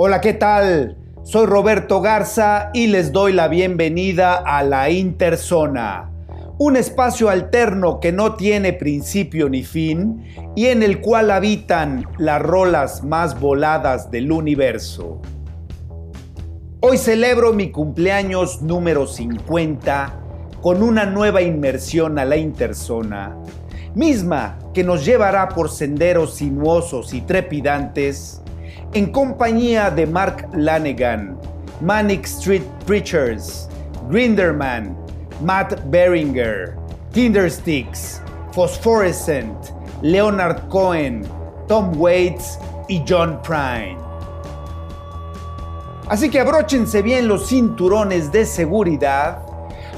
Hola, ¿qué tal? Soy Roberto Garza y les doy la bienvenida a la Interzona, un espacio alterno que no tiene principio ni fin y en el cual habitan las rolas más voladas del universo. Hoy celebro mi cumpleaños número 50 con una nueva inmersión a la Interzona, misma que nos llevará por senderos sinuosos y trepidantes en compañía de Mark Lanegan, Manic Street Preachers, Grinderman, Matt Beringer, Tindersticks, Phosphorescent, Leonard Cohen, Tom Waits y John Prine. Así que abróchense bien los cinturones de seguridad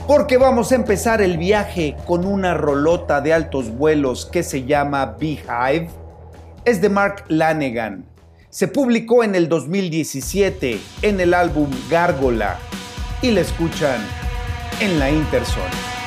porque vamos a empezar el viaje con una rolota de altos vuelos que se llama Beehive. Es de Mark Lanegan se publicó en el 2017 en el álbum Gárgola y la escuchan en la Interzone.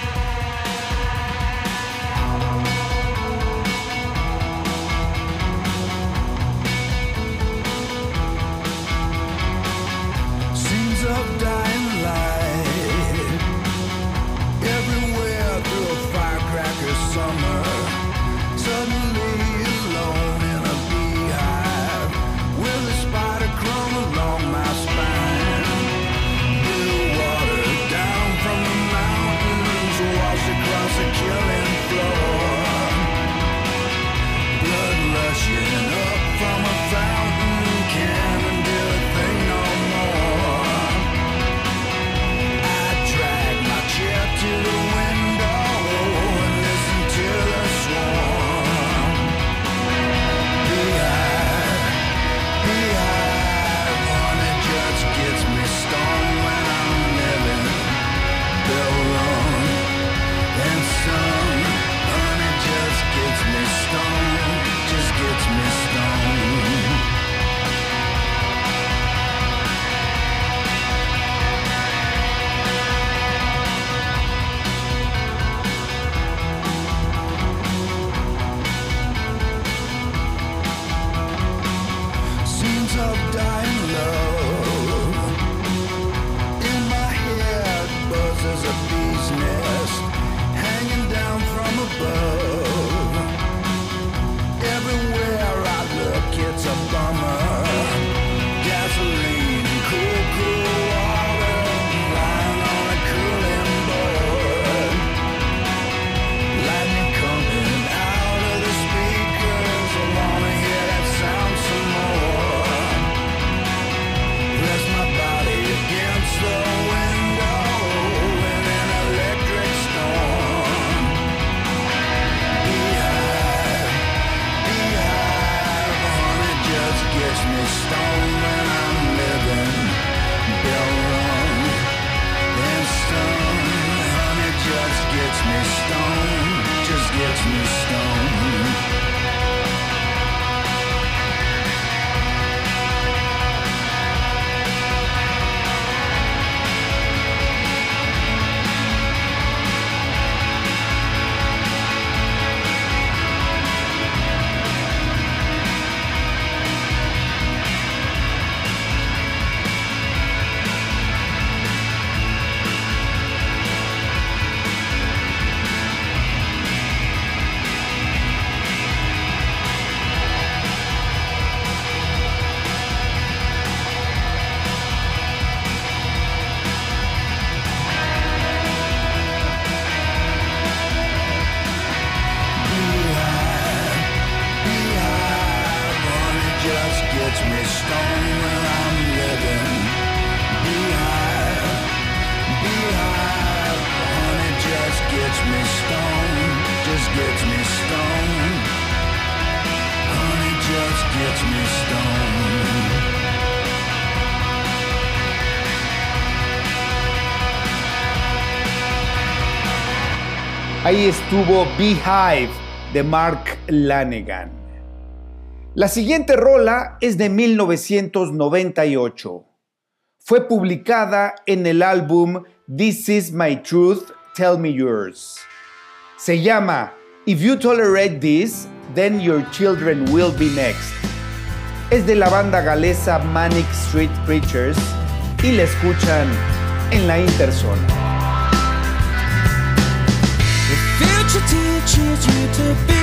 Ahí estuvo Beehive de Mark Lanegan. La siguiente rola es de 1998. Fue publicada en el álbum This Is My Truth, Tell Me Yours. Se llama If You Tolerate This, Then Your Children Will Be Next. es de la banda galesa Manic Street Preachers y la escuchan en la Interzona. Eso que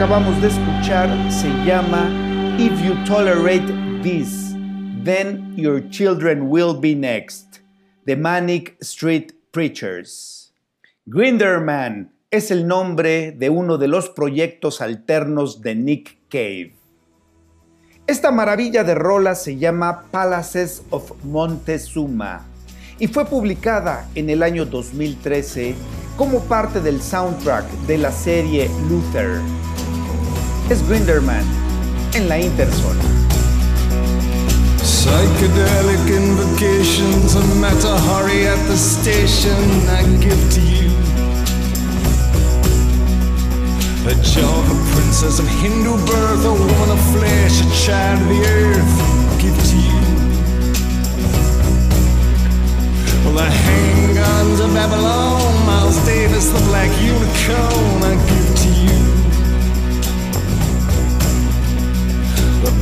acabamos de escuchar se llama If You Tolerate This, Then Your Children Will Be Next, The Manic Street Preachers. Grinderman es el nombre de uno de los proyectos alternos de Nick Cave. Esta maravilla de rola se llama Palaces of Montezuma y fue publicada en el año 2013 como parte del soundtrack de la serie Luther. Es Grinderman en la Interzona. Psychedelic invocations, a Mata Hari at the station I give to you. A Java princess of Hindu birth, a woman of flesh, a child of the earth, I give to you. Well, the handguns of Babylon, Miles Davis, the black unicorn, I give to you.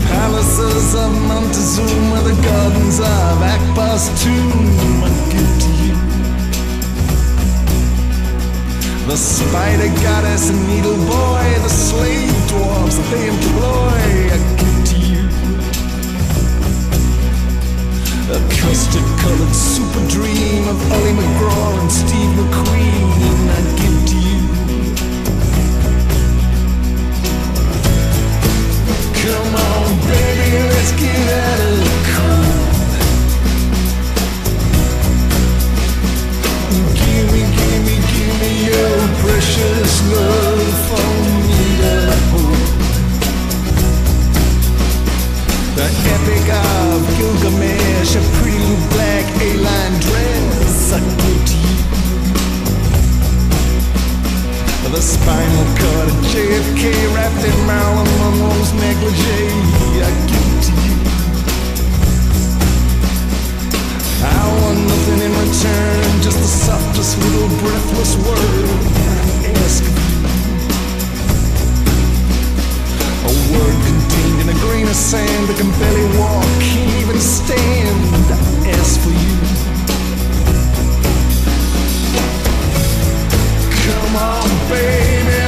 Palaces of Montezuma, the gardens of Akbar's tomb, I give to you. The spider goddess and needle boy, the slave dwarfs that they employ, I give to you. A custard colored super dream of Ali MacGraw and Steve McQueen, Come on, baby, let's out the. Give me, give me, give me your precious love me epic of Gilgamesh, a pretty black A-line dress, I. The spinal JFK wrapped in Marilyn Monroe's negligee, I give it to you. I want nothing in return, just the softest little breathless word I ask. A word contained in a grain of sand that can barely walk, can't even stand. I ask for you. Come on, baby,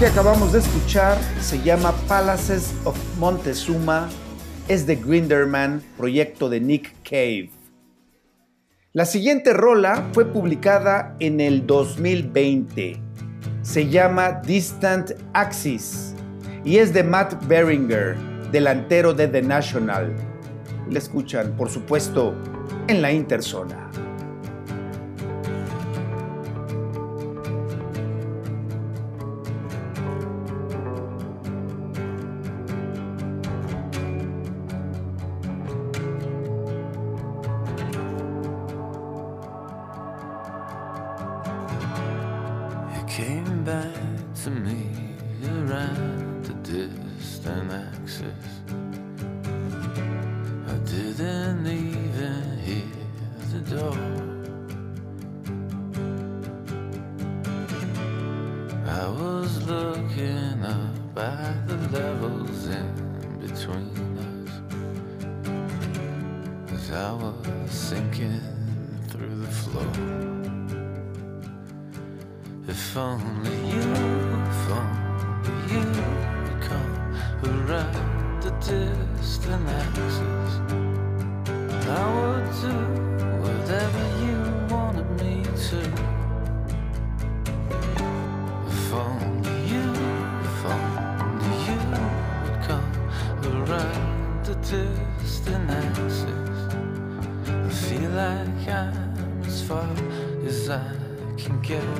que acabamos de escuchar se llama Palaces of Montezuma, es de Grinderman, proyecto de Nick Cave. La siguiente rola fue publicada en el 2020. Se llama Distant Axis y es de Matt Beringer, delantero de The National. La escuchan, por supuesto, en la interzona. If only you, if only you would come around the distant axis, I would do whatever you wanted me to. If only you, if only you would come around the distant axis, I feel like I'm as far as I can get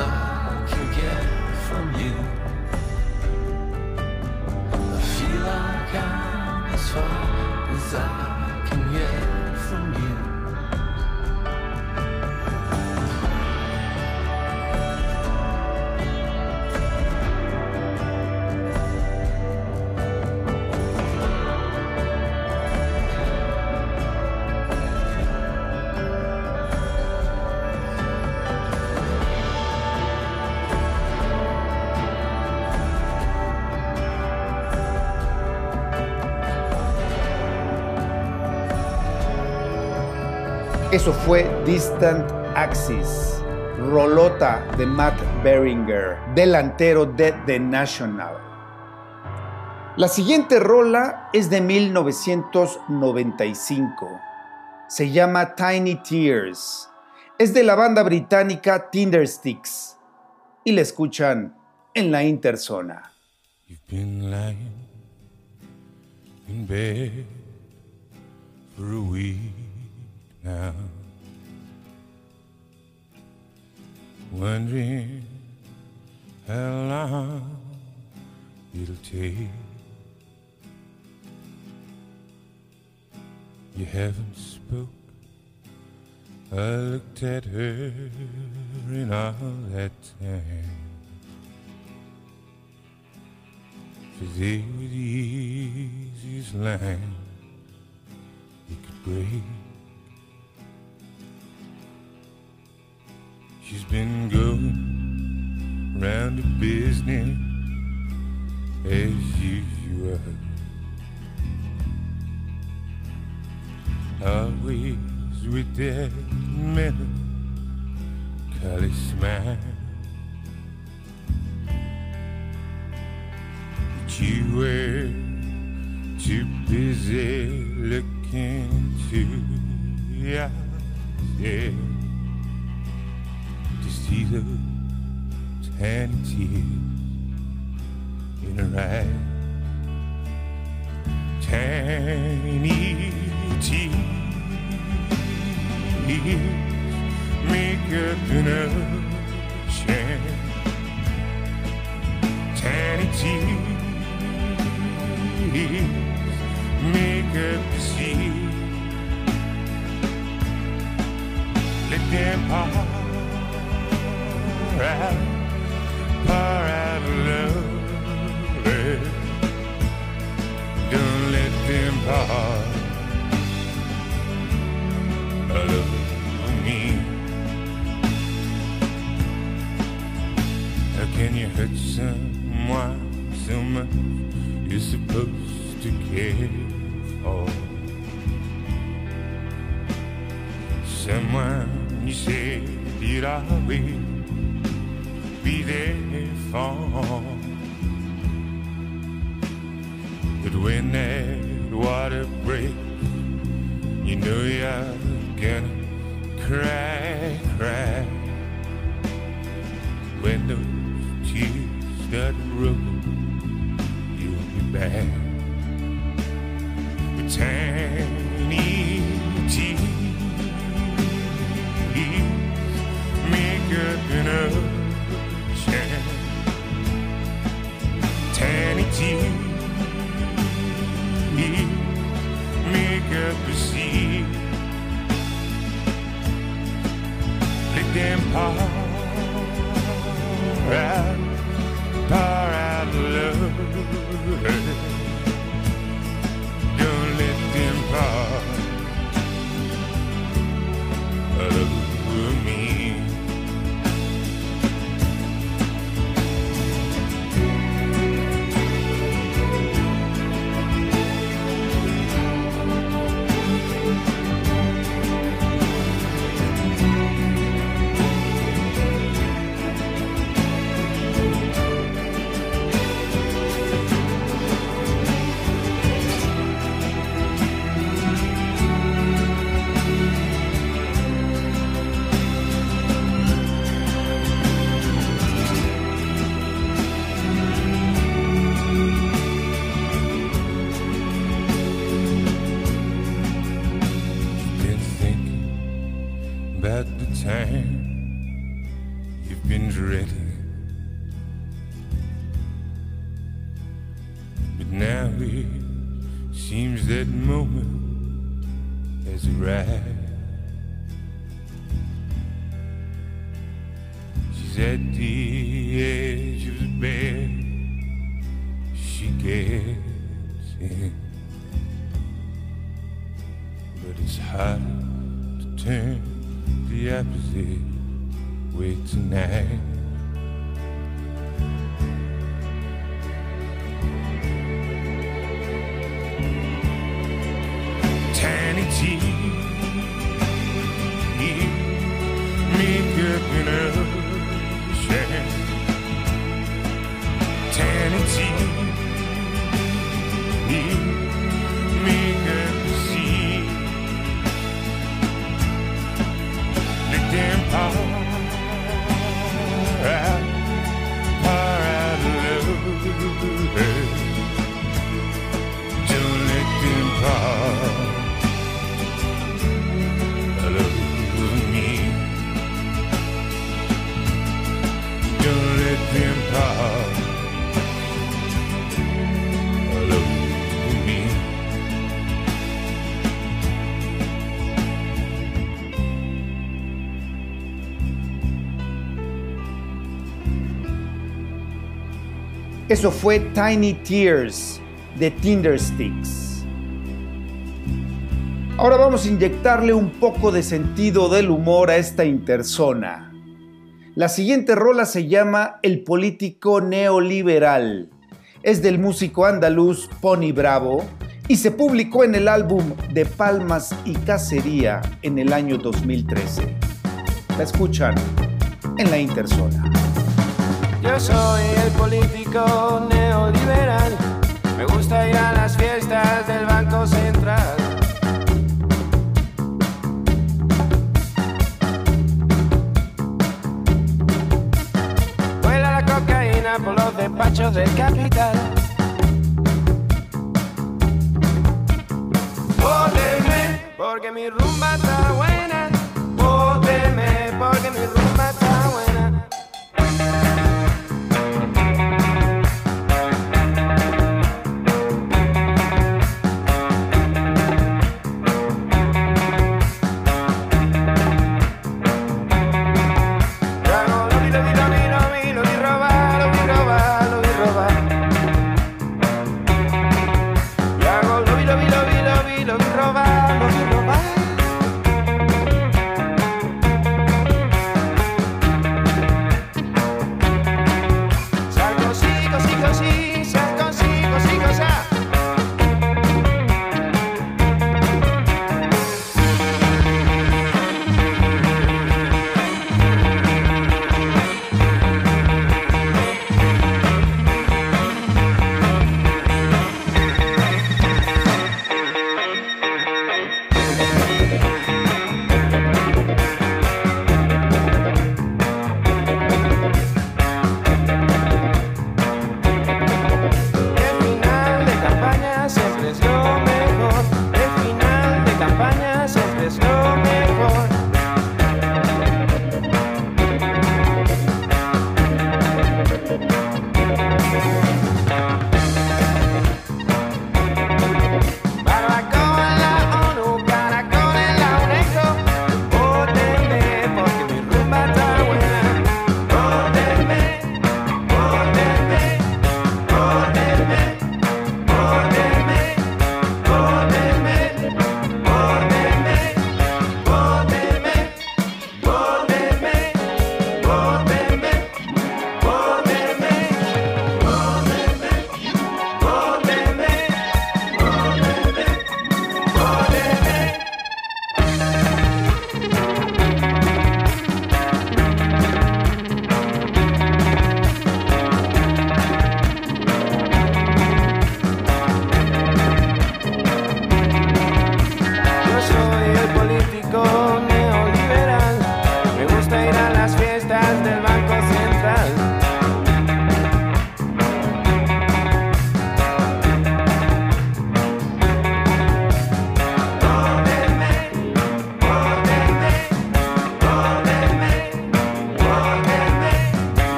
I can get from you. I feel like I'm as far as I Eso fue Distant Axis, rolota de Matt Beringer, delantero de The National. La siguiente rola es de 1995. Se llama Tiny Tears. Es de la banda británica Tindersticks y la escuchan en la interzona. Wondering how long it'll take. You haven't spoke. I looked at her in all that time. They were the easiest line you could break. She's been going round the business as usual. Always with that melancholy smile. But you were too busy looking into yourself see tiny tears in her eyes. Tiny tears make an ocean. Tiny tears make up the sea. Let them pour love. Don't let them of me. How can you hurt someone so much you're supposed to care for? Someone you said you'd always be there for. But when that water breaks, you know you're gonna cry, cry. When those tears start rolling, you'll be back. With tiny tears, make up an Tiny tears make up the sea. Moment has arrived. She's at the edge of the bed. She gets in. But it's hard to turn the opposite way tonight. Eso fue Tiny Tears de Tindersticks. Ahora vamos a inyectarle un poco de sentido del humor a esta interzona. La siguiente rola se llama El político neoliberal. Es del músico andaluz Pony Bravo y se publicó en el álbum De Palmas y Cacería en el año 2013. La escuchan en la interzona. Soy el político neoliberal. Me gusta ir a las fiestas del Banco Central. Vuela la cocaína por los despachos del capital. Porque mi rumba está buena.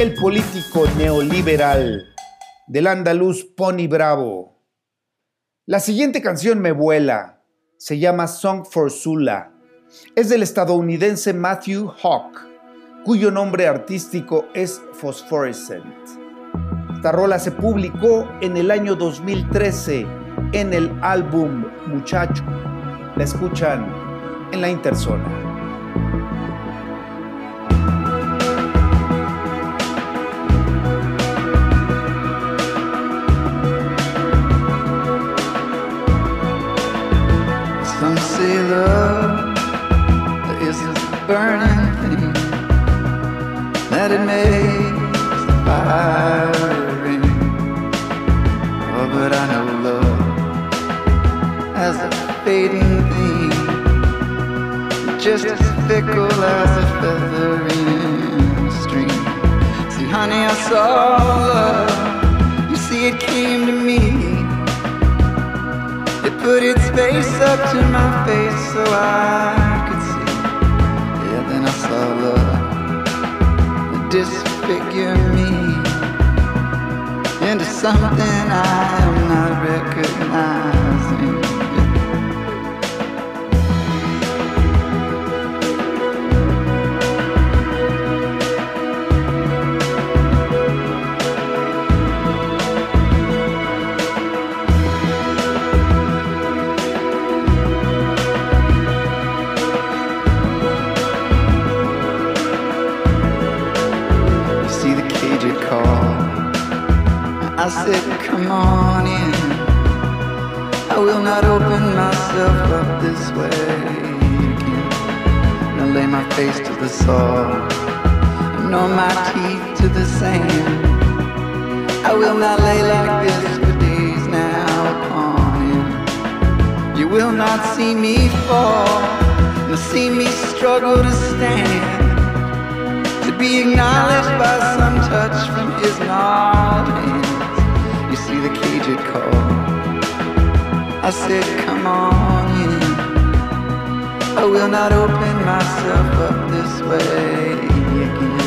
El político neoliberal del andaluz Pony Bravo. La siguiente canción me vuela. Se llama Song for Sula. Es del estadounidense Matthew Hawk, cuyo nombre artístico es Phosphorescent. Esta rola se publicó en el año 2013 en el álbum Muchacho. La escuchan en la Interzona. Burning thing that it makes the fire ring. Oh, but I know love as a fading thing, just as fickle as a feather in a stream. See, honey, I saw love. You see, it came to me. It put its face up to my face so I disfigure me into something I am not recognizing. On. I will not open myself up this way again. Now lay my face to the saw, nor my teeth to the sand. I will not lay like this for days now upon him. You will not see me fall, nor see me struggle to stand to be acknowledged by some touch from his gnarled hands. The cage it called. I said, come on in. I will not open myself up this way again.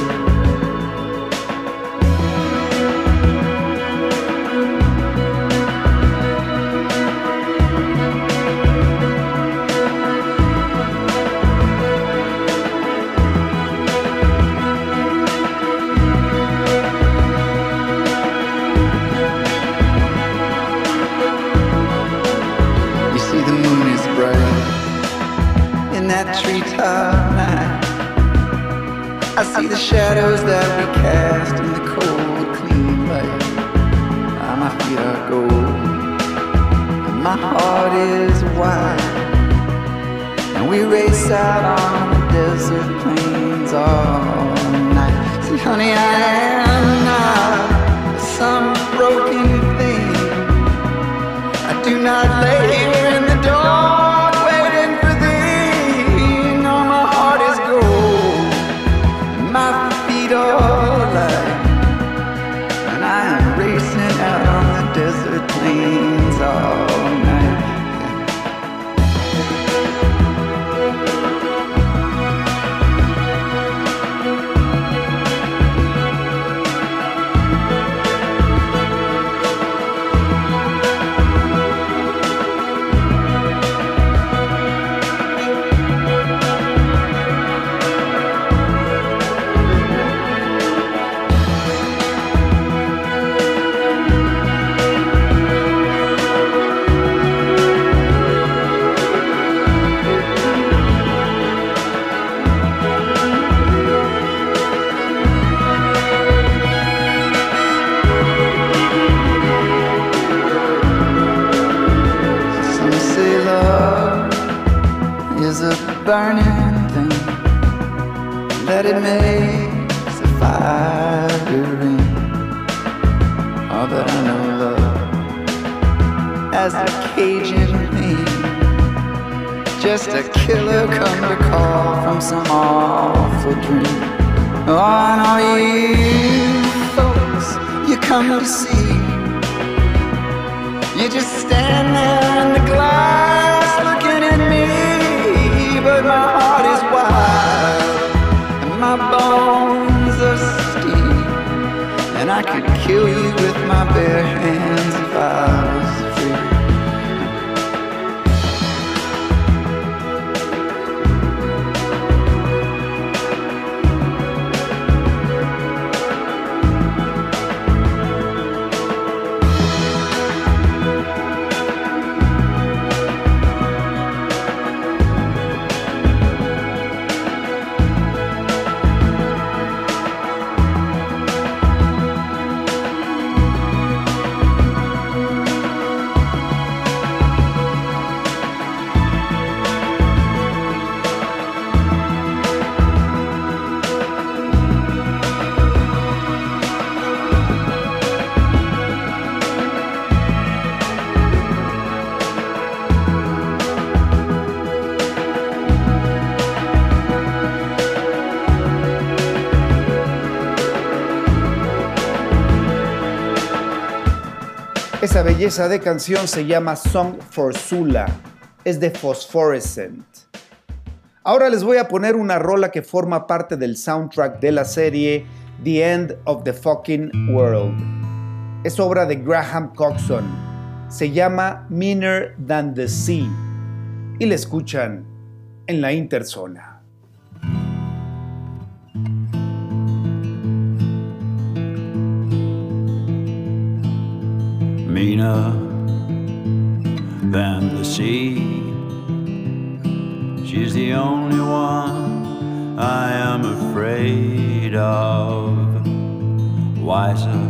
The shadows that we cast in the cold, clean light. Ah, my feet are gold, and my heart is wide. And we race out on the desert plains all night. See, honey, I am not some broken thing. I do not lay belleza de canción se llama Song for Sula. Es de Phosphorescent. Ahora les voy a poner una rola que forma parte del soundtrack de la serie The End of the Fucking World. Es obra de Graham Coxon. Se llama Meaner Than the Sea. Y la escuchan en la interzona. Meaner than the sea. She's the only one I am afraid of, wiser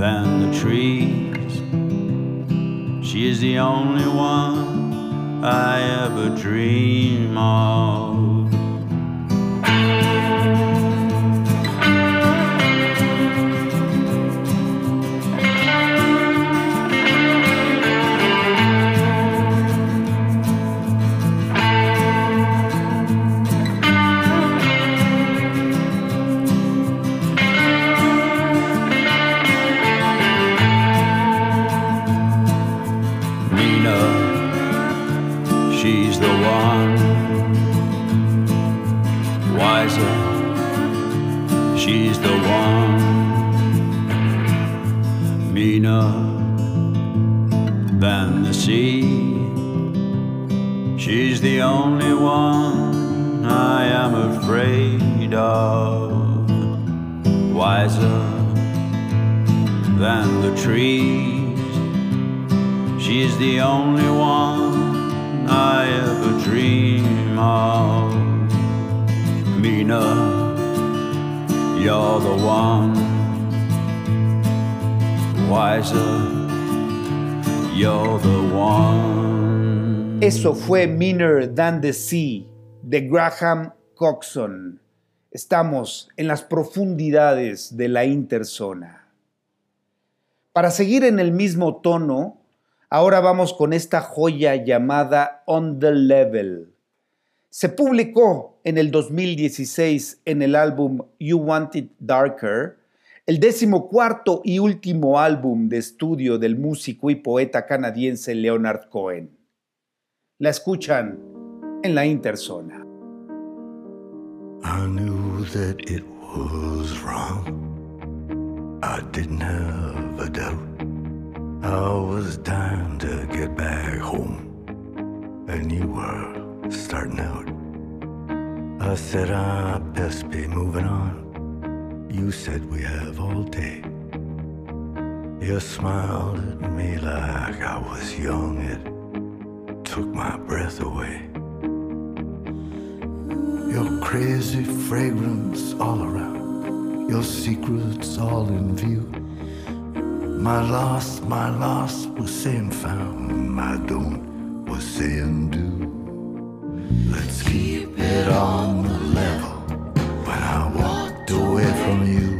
than the trees. She is the only one I ever dream of. Fue Meaner Than the Sea de Graham Coxon. Estamos en las profundidades de la interzona. Para seguir en el mismo tono, ahora vamos con esta joya llamada On the Level. Se publicó en el 2016 en el álbum You Want It Darker, el decimocuarto y último álbum de estudio del músico y poeta canadiense Leonard Cohen. La escuchan en la interzona. I knew that it was wrong. I didn't have a doubt. I was dying to get back home. And you were starting out. I said, I best be moving on. You said we have all day. You smiled at me like I was young. It took my breath away. Your crazy fragrance all around, your secrets all in view. My loss, my loss was saying found, my don't was saying do. Let's keep it on the level. When I walked away from you,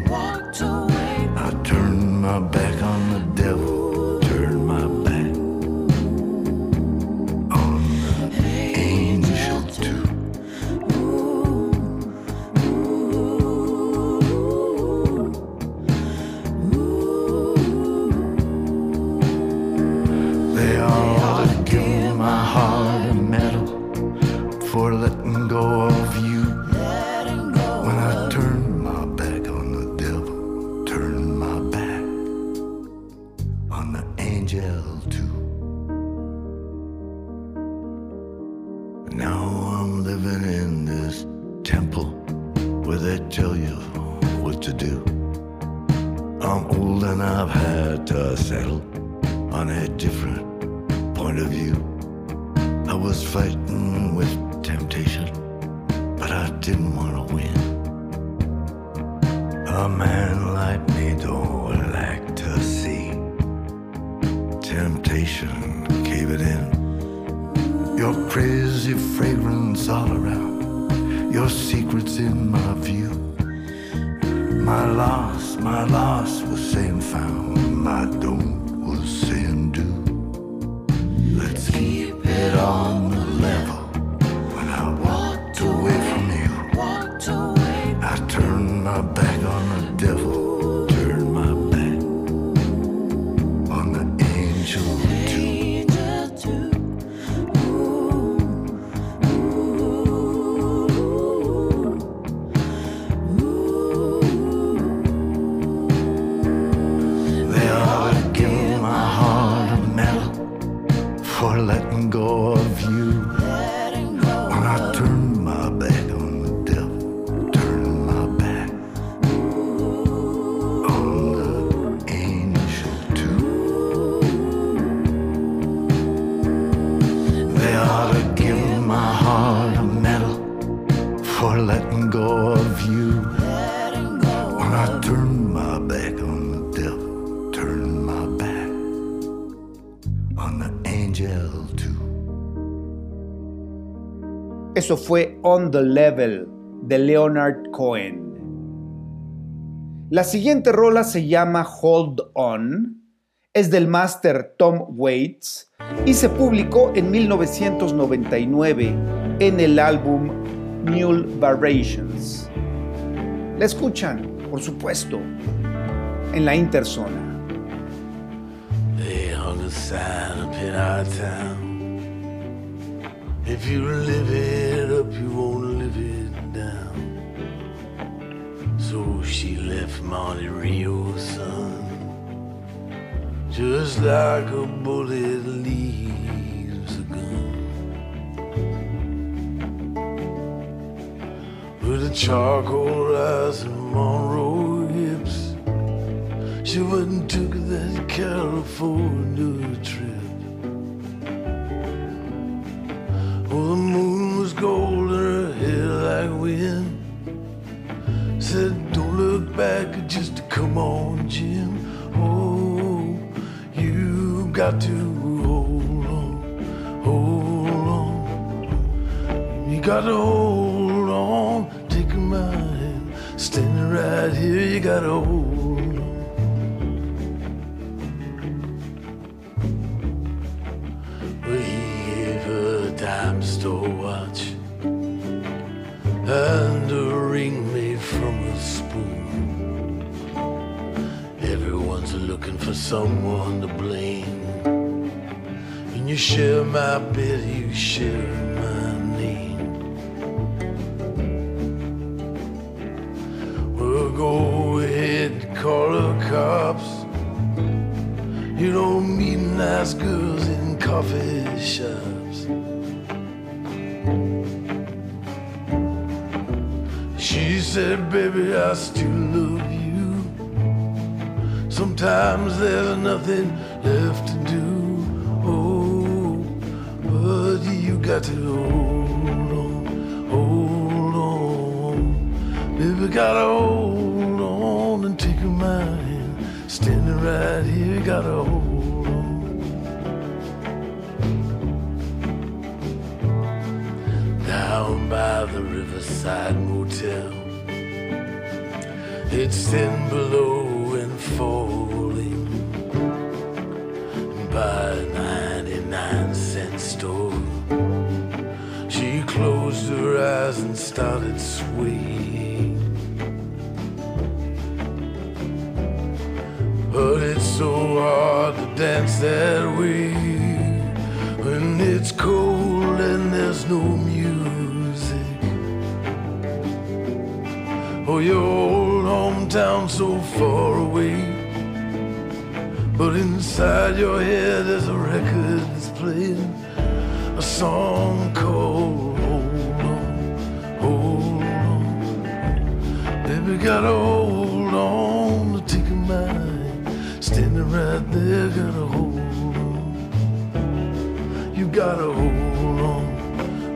A man like me don't like to see temptation cave it in. Your crazy fragrance all around, your secrets in my view. My loss, my loss was saying found, my don't Fue On the Level de Leonard Cohen. La siguiente rola se llama Hold On, es del máster Tom Waits y se publicó en 1999 en el álbum Mule Variations. La escuchan, por supuesto, en la interzona. If you live it up, you won't live it down. So she left Monte Rio, son, just like a bullet leaves a gun. With a charcoal eyes and Monroe hips, she and took that California trip. Moon was gold and her hair like wind. Said, don't look back, just come on, Jim. Oh, you got to hold on, hold on. You got to hold on, take my hand. Standing right here, you got to hold someone to blame. And you share my bed, you share my name. Well, go ahead, call the cops. You don't meet nice girls in coffee shops. She said, Baby, I still love. Sometimes there's nothing left to do. Oh, but you got to hold on, hold on. Baby, gotta hold on and take my hand. Standing right here, gotta hold on. Down by the Riverside Motel. It's thin below and falling by a 99 cent store. She closed her eyes and started swaying. But it's so hard to dance that way when it's cold and there's no music. Oh, your old hometown so far away. Inside your head there's a record that's playing a song called Hold On, Hold On. Baby, gotta hold on to take your mind. Standing right there, gotta hold on. You gotta hold on,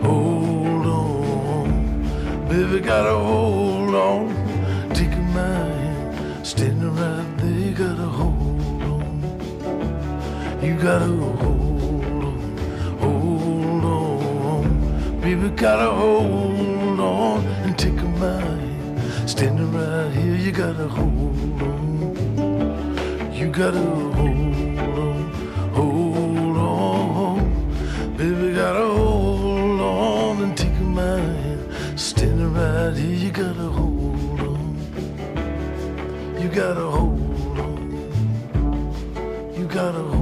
hold on. Baby, gotta hold You gotta hold on, hold on. Baby, gotta hold on and take a mind. Standing right here, you gotta hold on. You gotta hold on, hold on. Baby, gotta hold on and take a mind. Standing right here, you gotta hold on. You gotta hold on. You gotta hold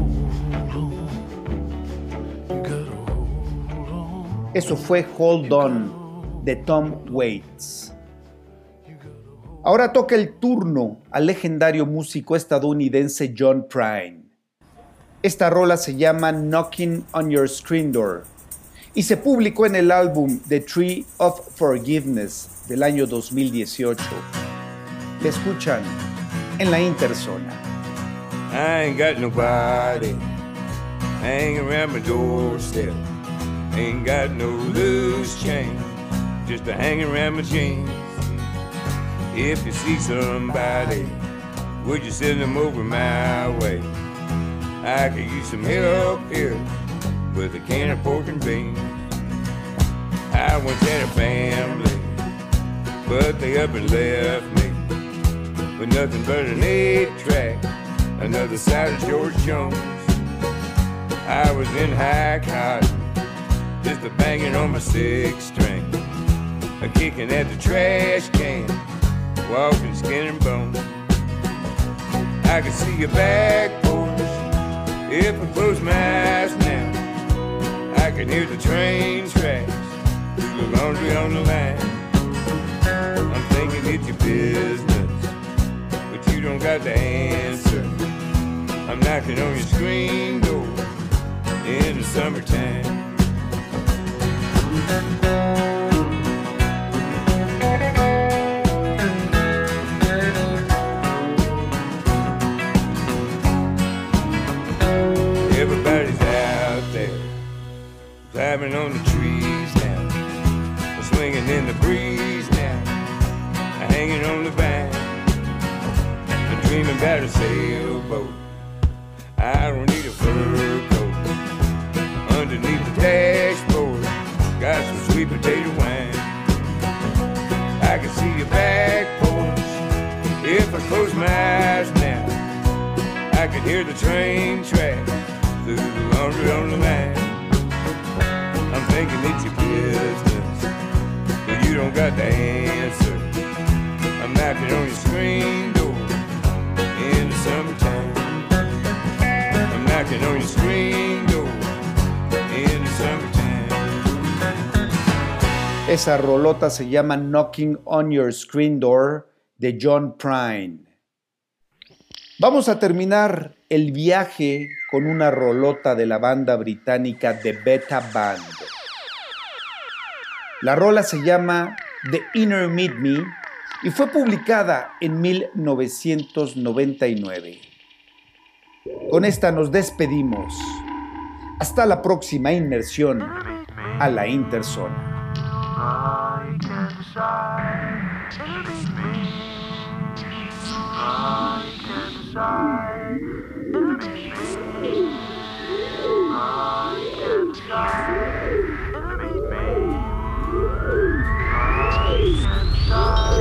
Eso fue Hold On de Tom Waits. Ahora toca el turno al legendario músico estadounidense John Prine. Esta rola se llama Knocking on Your Screen Door y se publicó en el álbum The Tree of Forgiveness del año 2018. La escuchan en la Interzona. I ain't got nobody hanging around my doorstep. Ain't got no loose change, just a hanging around my jeans. If you see somebody, would you send them over my way? I could use some help here with a can of pork and beans. I once had a family, but they up and left me with nothing but an eight track, another side of George Jones. I was in high cotton, just a banging on my six string, a kicking at the trash can, walking skin and bone. I can see your back porch if I close my eyes now. I can hear the train tracks, the laundry on the line. I'm thinking it's your business, but you don't got the answer. I'm knocking on your screen door in the summertime. Everybody's out there, climbing on the trees now, swinging in the breeze now, hanging on the vine, dreaming about a sailboat. I don't need a fur coat underneath the dashboard. Sweet potato wine. I can see your back porch if I close my eyes now. I can hear the train tracks through the laundry on the line. I'm thinking it's your business, but you don't got the answer. I'm knocking on your screen door in the summertime. I'm knocking on your screen door Esa rolota se llama Knocking on Your Screen Door de John Prine. Vamos a terminar el viaje con una rolota de la banda británica The Beta Band. La rola se llama The Inner Meet Me y fue publicada en 1999. Con esta nos despedimos. Hasta la próxima inmersión a la Interzona. I can decide. To be me. I can decide. to be me. I can decide. Bye.